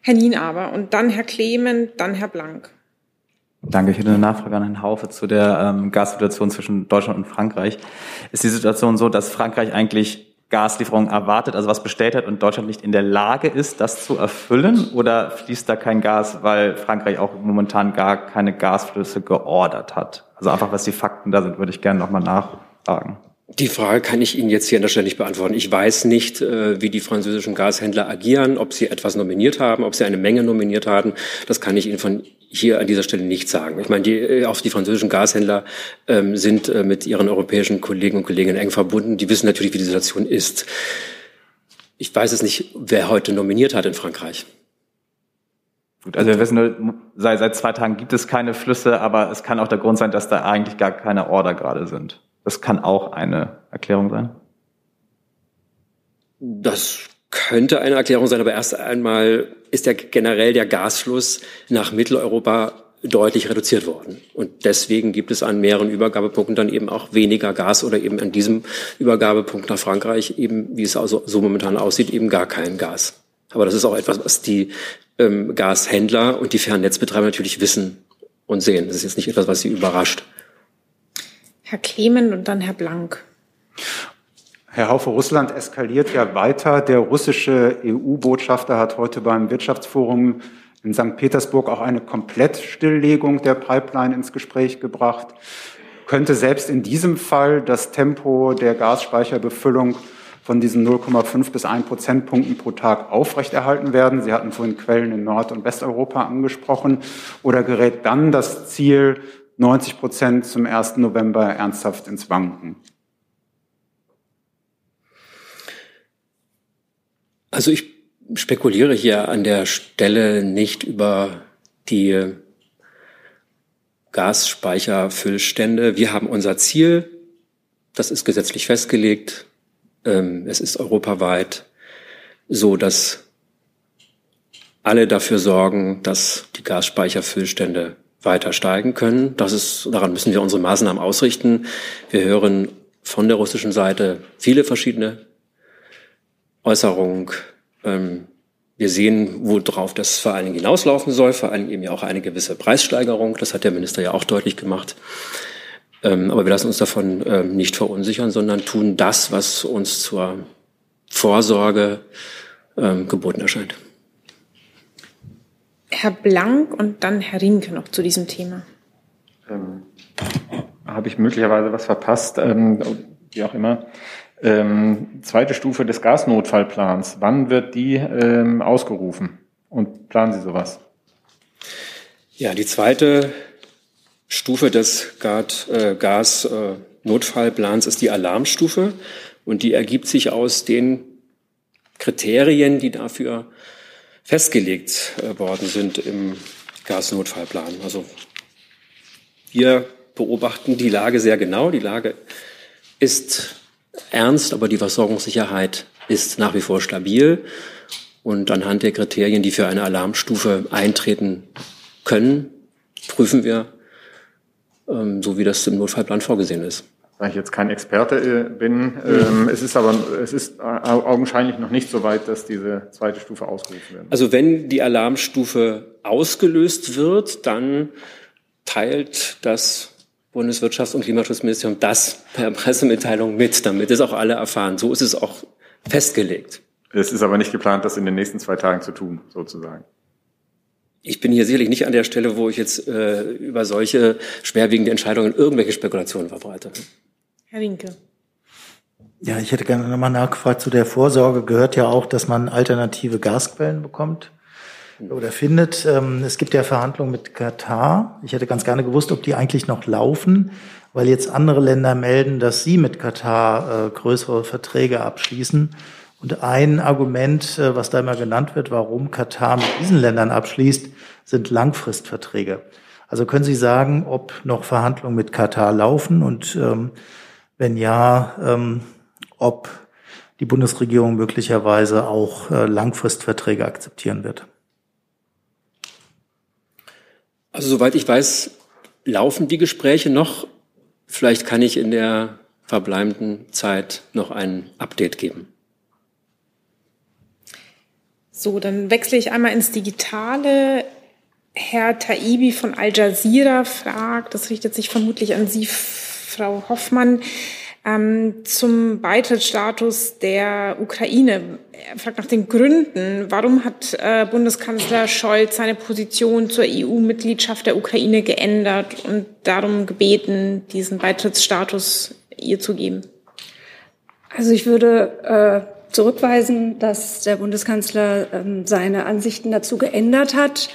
Herr Nien aber und dann Herr Clement, dann Herr Blank. Danke. Ich hätte eine Nachfrage an Herrn Haufe zu der ähm, Gassituation zwischen Deutschland und Frankreich. Ist die Situation so, dass Frankreich eigentlich Gaslieferungen erwartet, also was bestellt hat und Deutschland nicht in der Lage ist, das zu erfüllen? Oder fließt da kein Gas, weil Frankreich auch momentan gar keine Gasflüsse geordert hat? Also einfach, was die Fakten da sind, würde ich gerne nochmal nachfragen. Die Frage kann ich Ihnen jetzt hier an der Stelle nicht beantworten. Ich weiß nicht, äh, wie die französischen Gashändler agieren, ob sie etwas nominiert haben, ob sie eine Menge nominiert haben. Das kann ich Ihnen von hier an dieser Stelle nicht sagen. Ich meine, die, äh, auch die französischen Gashändler ähm, sind äh, mit ihren europäischen Kollegen und Kolleginnen eng verbunden. Die wissen natürlich, wie die Situation ist. Ich weiß es nicht, wer heute nominiert hat in Frankreich. Gut, also wir wissen nur, seit, seit zwei Tagen gibt es keine Flüsse, aber es kann auch der Grund sein, dass da eigentlich gar keine Order gerade sind. Das kann auch eine Erklärung sein. Das könnte eine Erklärung sein, aber erst einmal ist ja generell der Gasfluss nach Mitteleuropa deutlich reduziert worden. Und deswegen gibt es an mehreren Übergabepunkten dann eben auch weniger Gas oder eben an diesem Übergabepunkt nach Frankreich eben, wie es also so momentan aussieht, eben gar kein Gas. Aber das ist auch etwas, was die ähm, Gashändler und die Fernnetzbetreiber natürlich wissen und sehen. Das ist jetzt nicht etwas, was sie überrascht. Herr Clement und dann Herr Blank. Herr Haufe, Russland eskaliert ja weiter. Der russische EU-Botschafter hat heute beim Wirtschaftsforum in St. Petersburg auch eine Komplettstilllegung der Pipeline ins Gespräch gebracht. Könnte selbst in diesem Fall das Tempo der Gasspeicherbefüllung von diesen 0,5 bis 1 Prozentpunkten pro Tag aufrechterhalten werden? Sie hatten vorhin Quellen in Nord- und Westeuropa angesprochen. Oder gerät dann das Ziel 90 Prozent zum 1. November ernsthaft ins Wanken? Also ich spekuliere hier an der Stelle nicht über die Gasspeicherfüllstände. Wir haben unser Ziel, das ist gesetzlich festgelegt. Ähm, es ist europaweit so, dass alle dafür sorgen, dass die Gasspeicherfüllstände weiter steigen können. Das ist, daran müssen wir unsere Maßnahmen ausrichten. Wir hören von der russischen Seite viele verschiedene Äußerungen. Ähm, wir sehen, worauf das vor allen Dingen hinauslaufen soll, vor allen Dingen eben ja auch eine gewisse Preissteigerung. Das hat der Minister ja auch deutlich gemacht. Ähm, aber wir lassen uns davon ähm, nicht verunsichern, sondern tun das, was uns zur Vorsorge ähm, geboten erscheint. Herr Blank und dann Herr Rinke noch zu diesem Thema. Ähm, Habe ich möglicherweise was verpasst, ähm, wie auch immer. Ähm, zweite Stufe des Gasnotfallplans. Wann wird die ähm, ausgerufen? Und planen Sie sowas? Ja, die zweite Stufe des Gas-Notfallplans äh, ist die Alarmstufe und die ergibt sich aus den Kriterien, die dafür festgelegt äh, worden sind im Gasnotfallplan. Also wir beobachten die Lage sehr genau. Die Lage ist ernst, aber die Versorgungssicherheit ist nach wie vor stabil. Und anhand der Kriterien, die für eine Alarmstufe eintreten können, prüfen wir, ähm, so wie das im Notfallplan vorgesehen ist. Da ich jetzt kein Experte äh, bin, ähm, es ist aber es ist augenscheinlich noch nicht so weit, dass diese zweite Stufe ausgerufen wird. Also wenn die Alarmstufe ausgelöst wird, dann teilt das Bundeswirtschafts- und Klimaschutzministerium das per Pressemitteilung mit, damit es auch alle erfahren. So ist es auch festgelegt. Es ist aber nicht geplant, das in den nächsten zwei Tagen zu tun, sozusagen. Ich bin hier sicherlich nicht an der Stelle, wo ich jetzt äh, über solche schwerwiegende Entscheidungen irgendwelche Spekulationen verbreite. Herr Winke. Ja, ich hätte gerne nochmal nachgefragt zu der Vorsorge. Gehört ja auch, dass man alternative Gasquellen bekommt oder findet. Ähm, es gibt ja Verhandlungen mit Katar. Ich hätte ganz gerne gewusst, ob die eigentlich noch laufen, weil jetzt andere Länder melden, dass sie mit Katar äh, größere Verträge abschließen. Und ein Argument, äh, was da immer genannt wird, warum Katar mit diesen Ländern abschließt, sind Langfristverträge. Also können Sie sagen, ob noch Verhandlungen mit Katar laufen und ähm, wenn ja, ähm, ob die Bundesregierung möglicherweise auch äh, Langfristverträge akzeptieren wird? Also soweit ich weiß, laufen die Gespräche noch. Vielleicht kann ich in der verbleibenden Zeit noch ein Update geben. So, dann wechsle ich einmal ins Digitale. Herr Taibi von Al Jazeera fragt, das richtet sich vermutlich an Sie, Frau Hoffmann, ähm, zum Beitrittsstatus der Ukraine. Er fragt nach den Gründen. Warum hat äh, Bundeskanzler Scholz seine Position zur EU-Mitgliedschaft der Ukraine geändert und darum gebeten, diesen Beitrittsstatus ihr zu geben? Also ich würde äh, zurückweisen, dass der Bundeskanzler ähm, seine Ansichten dazu geändert hat.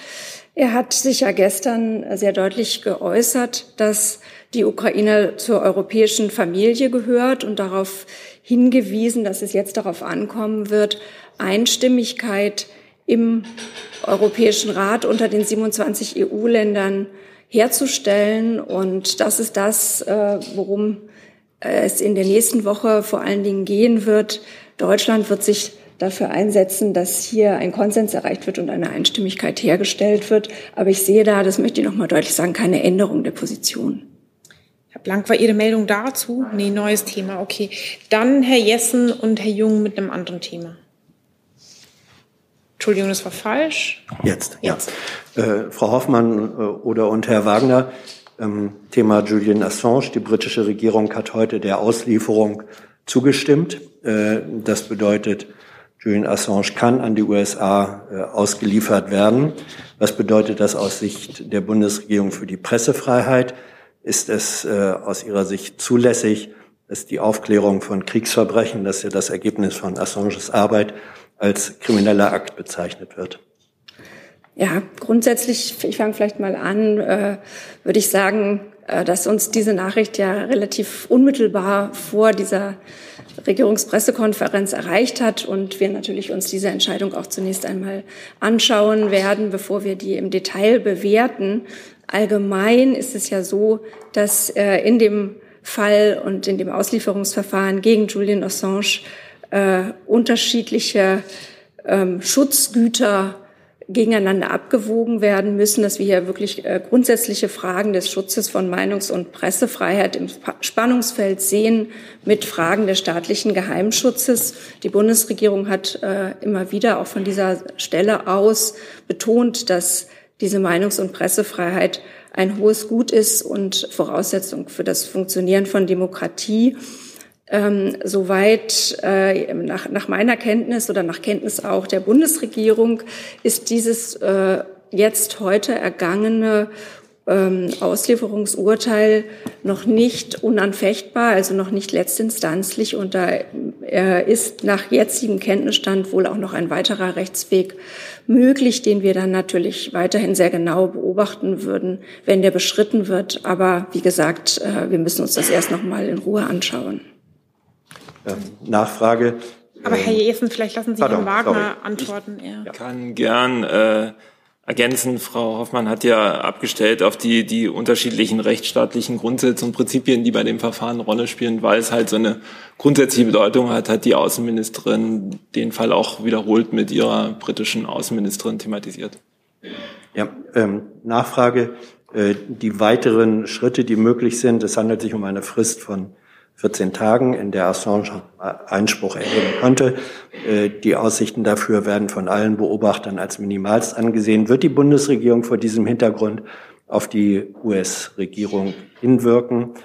Er hat sich ja gestern sehr deutlich geäußert, dass die Ukraine zur europäischen Familie gehört und darauf hingewiesen, dass es jetzt darauf ankommen wird, Einstimmigkeit im Europäischen Rat unter den 27 EU-Ländern herzustellen. Und das ist das, äh, worum es in der nächsten Woche vor allen Dingen gehen wird. Deutschland wird sich dafür einsetzen, dass hier ein Konsens erreicht wird und eine Einstimmigkeit hergestellt wird. Aber ich sehe da, das möchte ich noch mal deutlich sagen, keine Änderung der Position. Blank, war Ihre Meldung dazu? Nee, neues Thema, okay. Dann Herr Jessen und Herr Jung mit einem anderen Thema. Entschuldigung, das war falsch. Jetzt, Jetzt. ja. Äh, Frau Hoffmann äh, oder und Herr Wagner, ähm, Thema Julian Assange. Die britische Regierung hat heute der Auslieferung zugestimmt. Äh, das bedeutet, Julian Assange kann an die USA äh, ausgeliefert werden. Was bedeutet das aus Sicht der Bundesregierung für die Pressefreiheit? Ist es äh, aus Ihrer Sicht zulässig, dass die Aufklärung von Kriegsverbrechen, das ja das Ergebnis von Assanges Arbeit, als krimineller Akt bezeichnet wird? Ja, grundsätzlich, ich fange vielleicht mal an, äh, würde ich sagen, äh, dass uns diese Nachricht ja relativ unmittelbar vor dieser Regierungspressekonferenz erreicht hat und wir natürlich uns diese Entscheidung auch zunächst einmal anschauen werden, bevor wir die im Detail bewerten. Allgemein ist es ja so, dass äh, in dem Fall und in dem Auslieferungsverfahren gegen Julian Assange äh, unterschiedliche ähm, Schutzgüter gegeneinander abgewogen werden müssen, dass wir hier wirklich äh, grundsätzliche Fragen des Schutzes von Meinungs- und Pressefreiheit im Spannungsfeld sehen mit Fragen des staatlichen Geheimschutzes. Die Bundesregierung hat äh, immer wieder auch von dieser Stelle aus betont, dass diese Meinungs- und Pressefreiheit ein hohes Gut ist und Voraussetzung für das Funktionieren von Demokratie. Ähm, soweit äh, nach, nach meiner Kenntnis oder nach Kenntnis auch der Bundesregierung ist dieses äh, jetzt heute ergangene ähm, Auslieferungsurteil noch nicht unanfechtbar, also noch nicht letztinstanzlich. Und da äh, ist nach jetzigem Kenntnisstand wohl auch noch ein weiterer Rechtsweg möglich, den wir dann natürlich weiterhin sehr genau beobachten würden, wenn der beschritten wird. Aber wie gesagt, äh, wir müssen uns das erst noch mal in Ruhe anschauen. Ähm, Nachfrage. Aber Herr ähm, Jessen, vielleicht lassen Sie Pardon, Herrn Wagner sorry. antworten. Ich kann gern äh, ergänzen. Frau Hoffmann hat ja abgestellt auf die, die unterschiedlichen rechtsstaatlichen Grundsätze und Prinzipien, die bei dem Verfahren Rolle spielen, weil es halt so eine grundsätzliche Bedeutung hat, hat die Außenministerin den Fall auch wiederholt mit ihrer britischen Außenministerin thematisiert. Ja, ähm, Nachfrage. Äh, die weiteren Schritte, die möglich sind, es handelt sich um eine Frist von 14 Tagen, in der Assange Einspruch erheben könnte. Äh, die Aussichten dafür werden von allen Beobachtern als minimalst angesehen. Wird die Bundesregierung vor diesem Hintergrund auf die US-Regierung hinwirken,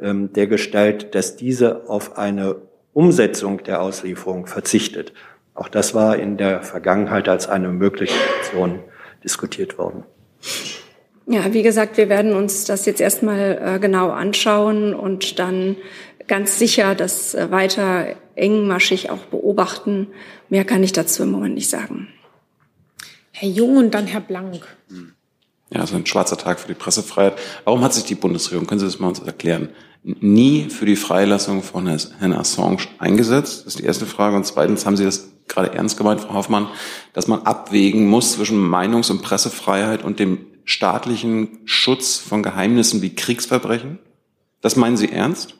ähm, der Gestalt, dass diese auf eine Umsetzung der Auslieferung verzichtet? Auch das war in der Vergangenheit als eine mögliche Option diskutiert worden. Ja, wie gesagt, wir werden uns das jetzt erstmal äh, genau anschauen und dann ganz sicher das äh, weiter engmaschig auch beobachten. Mehr kann ich dazu im Moment nicht sagen. Herr Jung und dann Herr Blank. Ja, also ein schwarzer Tag für die Pressefreiheit. Warum hat sich die Bundesregierung, können Sie das mal uns erklären, nie für die Freilassung von Herrn Assange eingesetzt? Das ist die erste Frage. Und zweitens, haben Sie das gerade ernst gemeint, Frau Hoffmann, dass man abwägen muss zwischen Meinungs- und Pressefreiheit und dem staatlichen Schutz von Geheimnissen wie Kriegsverbrechen? Das meinen Sie ernst?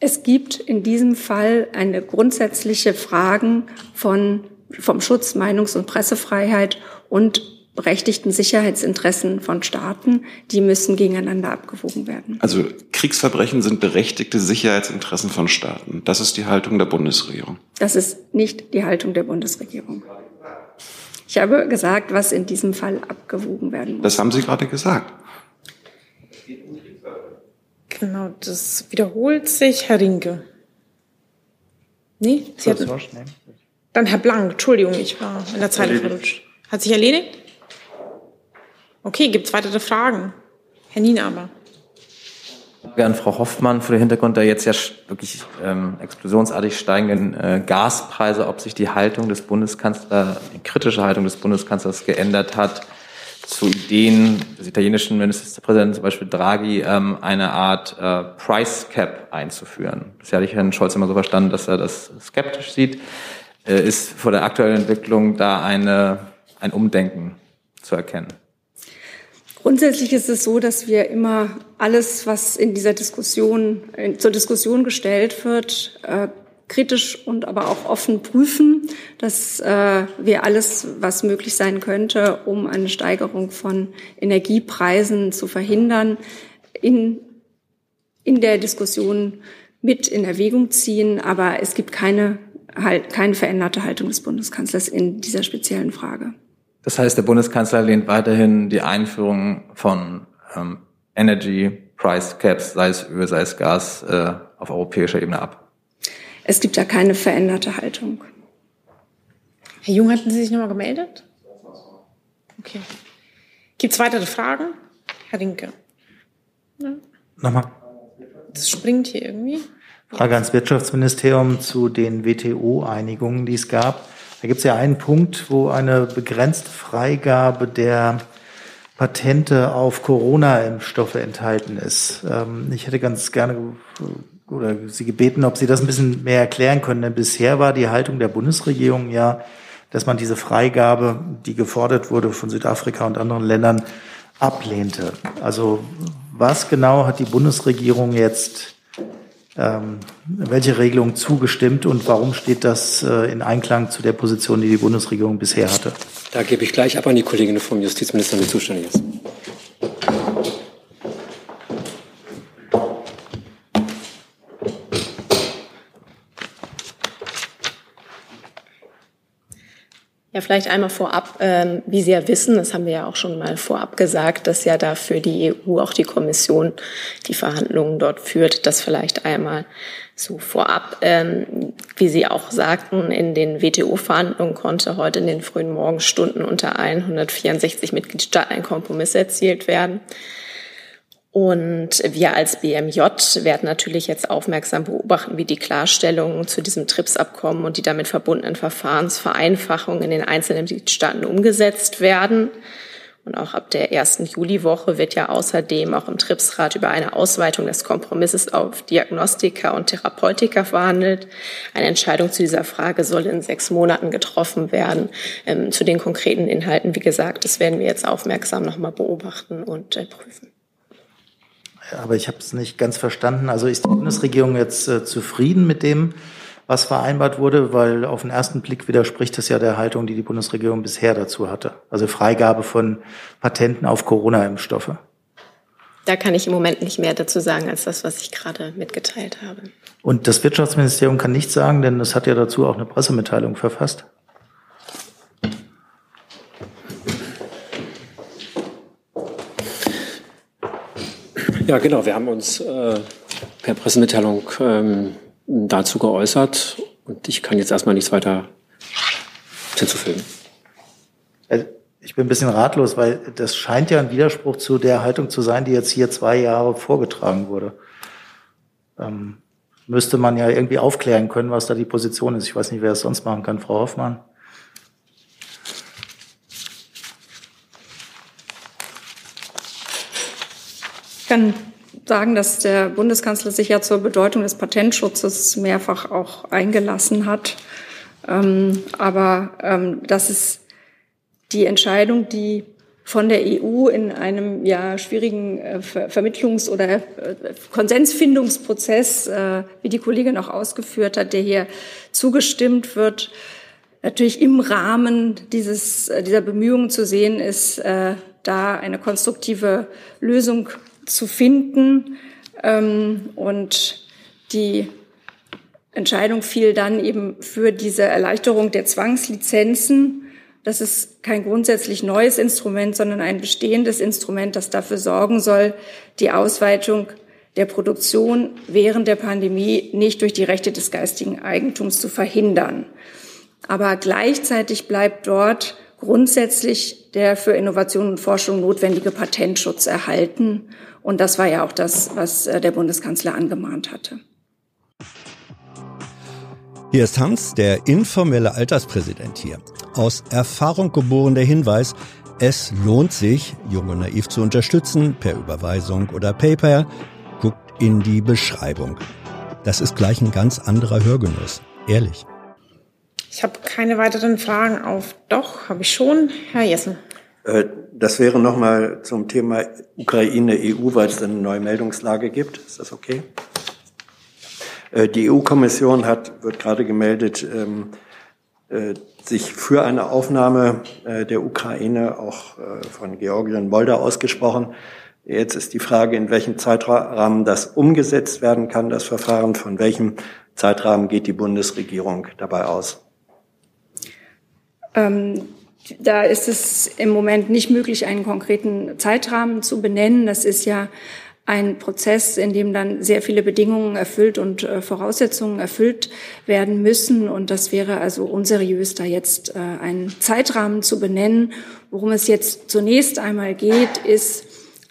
Es gibt in diesem Fall eine grundsätzliche Fragen von, vom Schutz Meinungs- und Pressefreiheit und berechtigten Sicherheitsinteressen von Staaten, die müssen gegeneinander abgewogen werden. Also Kriegsverbrechen sind berechtigte Sicherheitsinteressen von Staaten. Das ist die Haltung der Bundesregierung. Das ist nicht die Haltung der Bundesregierung. Ich habe gesagt, was in diesem Fall abgewogen werden muss. Das haben Sie gerade gesagt. Genau, das wiederholt sich. Herr Rinke. Nee? Sie hatten, dann Herr Blank, Entschuldigung, ich war in der Zeile verrutscht. Hat sich erledigt? Okay, gibt es weitere Fragen? Herr Nienaber. An Frau Hoffmann vor dem Hintergrund der jetzt ja wirklich ähm, explosionsartig steigenden äh, Gaspreise, ob sich die Haltung des Bundeskanzlers, die kritische Haltung des Bundeskanzlers geändert hat zu Ideen des italienischen Ministerpräsidenten, zum Beispiel Draghi, ähm, eine Art äh, Price Cap einzuführen. Bisher hatte ich Herrn Scholz immer so verstanden, dass er das skeptisch sieht. Äh, ist vor der aktuellen Entwicklung da eine, ein Umdenken zu erkennen? Grundsätzlich ist es so, dass wir immer alles, was in dieser Diskussion in, zur Diskussion gestellt wird, äh, kritisch und aber auch offen prüfen, dass äh, wir alles, was möglich sein könnte, um eine Steigerung von Energiepreisen zu verhindern, in, in der Diskussion mit in Erwägung ziehen. Aber es gibt keine, halt, keine veränderte Haltung des Bundeskanzlers in dieser speziellen Frage. Das heißt, der Bundeskanzler lehnt weiterhin die Einführung von ähm, Energy Price Caps, sei es Öl, sei es Gas, äh, auf europäischer Ebene ab. Es gibt da keine veränderte Haltung. Herr Jung, hatten Sie sich nochmal gemeldet? Okay. Gibt es weitere Fragen? Herr Rinke. Ja. Nochmal. Das springt hier irgendwie. Frage ans Wirtschaftsministerium zu den WTO-Einigungen, die es gab. Da gibt es ja einen Punkt, wo eine begrenzte Freigabe der Patente auf Corona-Impfstoffe enthalten ist. Ähm, ich hätte ganz gerne oder Sie gebeten, ob Sie das ein bisschen mehr erklären können. Denn bisher war die Haltung der Bundesregierung ja, dass man diese Freigabe, die gefordert wurde von Südafrika und anderen Ländern, ablehnte. Also was genau hat die Bundesregierung jetzt, ähm, welche Regelung zugestimmt und warum steht das äh, in Einklang zu der Position, die die Bundesregierung bisher hatte? Da gebe ich gleich ab an die Kollegin vom Justizminister, die zuständig ist. Ja, vielleicht einmal vorab, ähm, wie Sie ja wissen, das haben wir ja auch schon mal vorab gesagt, dass ja da für die EU auch die Kommission die Verhandlungen dort führt. Das vielleicht einmal so vorab. Ähm, wie Sie auch sagten, in den WTO-Verhandlungen konnte heute in den frühen Morgenstunden unter 164 Mitgliedstaaten ein Kompromiss erzielt werden. Und wir als BMJ werden natürlich jetzt aufmerksam beobachten, wie die Klarstellungen zu diesem TRIPS-Abkommen und die damit verbundenen Verfahrensvereinfachungen in den einzelnen Mitgliedstaaten umgesetzt werden. Und auch ab der ersten Juliwoche wird ja außerdem auch im TRIPS-Rat über eine Ausweitung des Kompromisses auf Diagnostiker und Therapeutiker verhandelt. Eine Entscheidung zu dieser Frage soll in sechs Monaten getroffen werden. Ähm, zu den konkreten Inhalten, wie gesagt, das werden wir jetzt aufmerksam nochmal beobachten und äh, prüfen aber ich habe es nicht ganz verstanden. Also ist die Bundesregierung jetzt äh, zufrieden mit dem, was vereinbart wurde? Weil auf den ersten Blick widerspricht das ja der Haltung, die die Bundesregierung bisher dazu hatte. Also Freigabe von Patenten auf Corona-Impfstoffe. Da kann ich im Moment nicht mehr dazu sagen, als das, was ich gerade mitgeteilt habe. Und das Wirtschaftsministerium kann nichts sagen, denn es hat ja dazu auch eine Pressemitteilung verfasst. Ja, genau. Wir haben uns äh, per Pressemitteilung ähm, dazu geäußert und ich kann jetzt erstmal nichts weiter hinzufügen. Also ich bin ein bisschen ratlos, weil das scheint ja ein Widerspruch zu der Haltung zu sein, die jetzt hier zwei Jahre vorgetragen wurde. Ähm, müsste man ja irgendwie aufklären können, was da die Position ist. Ich weiß nicht, wer es sonst machen kann. Frau Hoffmann. Kann sagen, dass der Bundeskanzler sich ja zur Bedeutung des Patentschutzes mehrfach auch eingelassen hat. Ähm, aber ähm, das ist die Entscheidung, die von der EU in einem ja schwierigen äh, Vermittlungs- oder äh, Konsensfindungsprozess, äh, wie die Kollegin auch ausgeführt hat, der hier zugestimmt wird, natürlich im Rahmen dieses, äh, dieser Bemühungen zu sehen ist, äh, da eine konstruktive Lösung zu finden. Ähm, und die Entscheidung fiel dann eben für diese Erleichterung der Zwangslizenzen. Das ist kein grundsätzlich neues Instrument, sondern ein bestehendes Instrument, das dafür sorgen soll, die Ausweitung der Produktion während der Pandemie nicht durch die Rechte des geistigen Eigentums zu verhindern. Aber gleichzeitig bleibt dort grundsätzlich der für Innovation und Forschung notwendige Patentschutz erhalten. Und das war ja auch das, was äh, der Bundeskanzler angemahnt hatte. Hier ist Hans, der informelle Alterspräsident hier. Aus Erfahrung geboren der Hinweis, es lohnt sich, Junge Naiv zu unterstützen, per Überweisung oder PayPal. Guckt in die Beschreibung. Das ist gleich ein ganz anderer Hörgenuss. Ehrlich. Ich habe keine weiteren Fragen auf. Doch, habe ich schon. Herr Jessen. Äh, das wäre nochmal zum Thema Ukraine-EU, weil es eine neue Meldungslage gibt. Ist das okay? Äh, die EU-Kommission hat, wird gerade gemeldet, ähm, äh, sich für eine Aufnahme der Ukraine auch von Georgien Moldau ausgesprochen. Jetzt ist die Frage, in welchem Zeitrahmen das umgesetzt werden kann, das Verfahren. Von welchem Zeitrahmen geht die Bundesregierung dabei aus? Ähm da ist es im Moment nicht möglich, einen konkreten Zeitrahmen zu benennen. Das ist ja ein Prozess, in dem dann sehr viele Bedingungen erfüllt und äh, Voraussetzungen erfüllt werden müssen. Und das wäre also unseriös, da jetzt äh, einen Zeitrahmen zu benennen. Worum es jetzt zunächst einmal geht, ist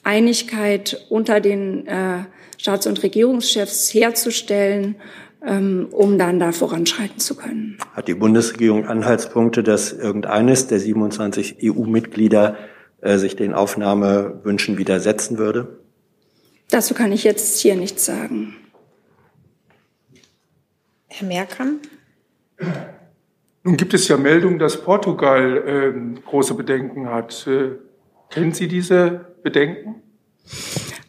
Einigkeit unter den äh, Staats- und Regierungschefs herzustellen um dann da voranschreiten zu können. Hat die Bundesregierung Anhaltspunkte, dass irgendeines der 27 EU-Mitglieder äh, sich den Aufnahmewünschen widersetzen würde? Dazu kann ich jetzt hier nichts sagen. Herr Merkamp? Nun gibt es ja Meldungen, dass Portugal äh, große Bedenken hat. Äh, kennen Sie diese Bedenken?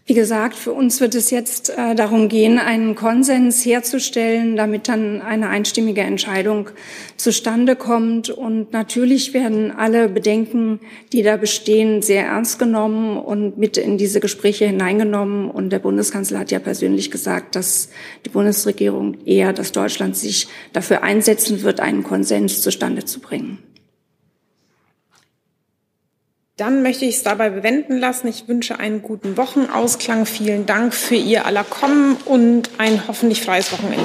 Wie gesagt, für uns wird es jetzt äh, darum gehen, einen Konsens herzustellen, damit dann eine einstimmige Entscheidung zustande kommt. Und natürlich werden alle Bedenken, die da bestehen, sehr ernst genommen und mit in diese Gespräche hineingenommen. Und der Bundeskanzler hat ja persönlich gesagt, dass die Bundesregierung eher, dass Deutschland sich dafür einsetzen wird, einen Konsens zustande zu bringen. Dann möchte ich es dabei bewenden lassen. Ich wünsche einen guten Wochenausklang. Vielen Dank für Ihr aller Kommen und ein hoffentlich freies Wochenende.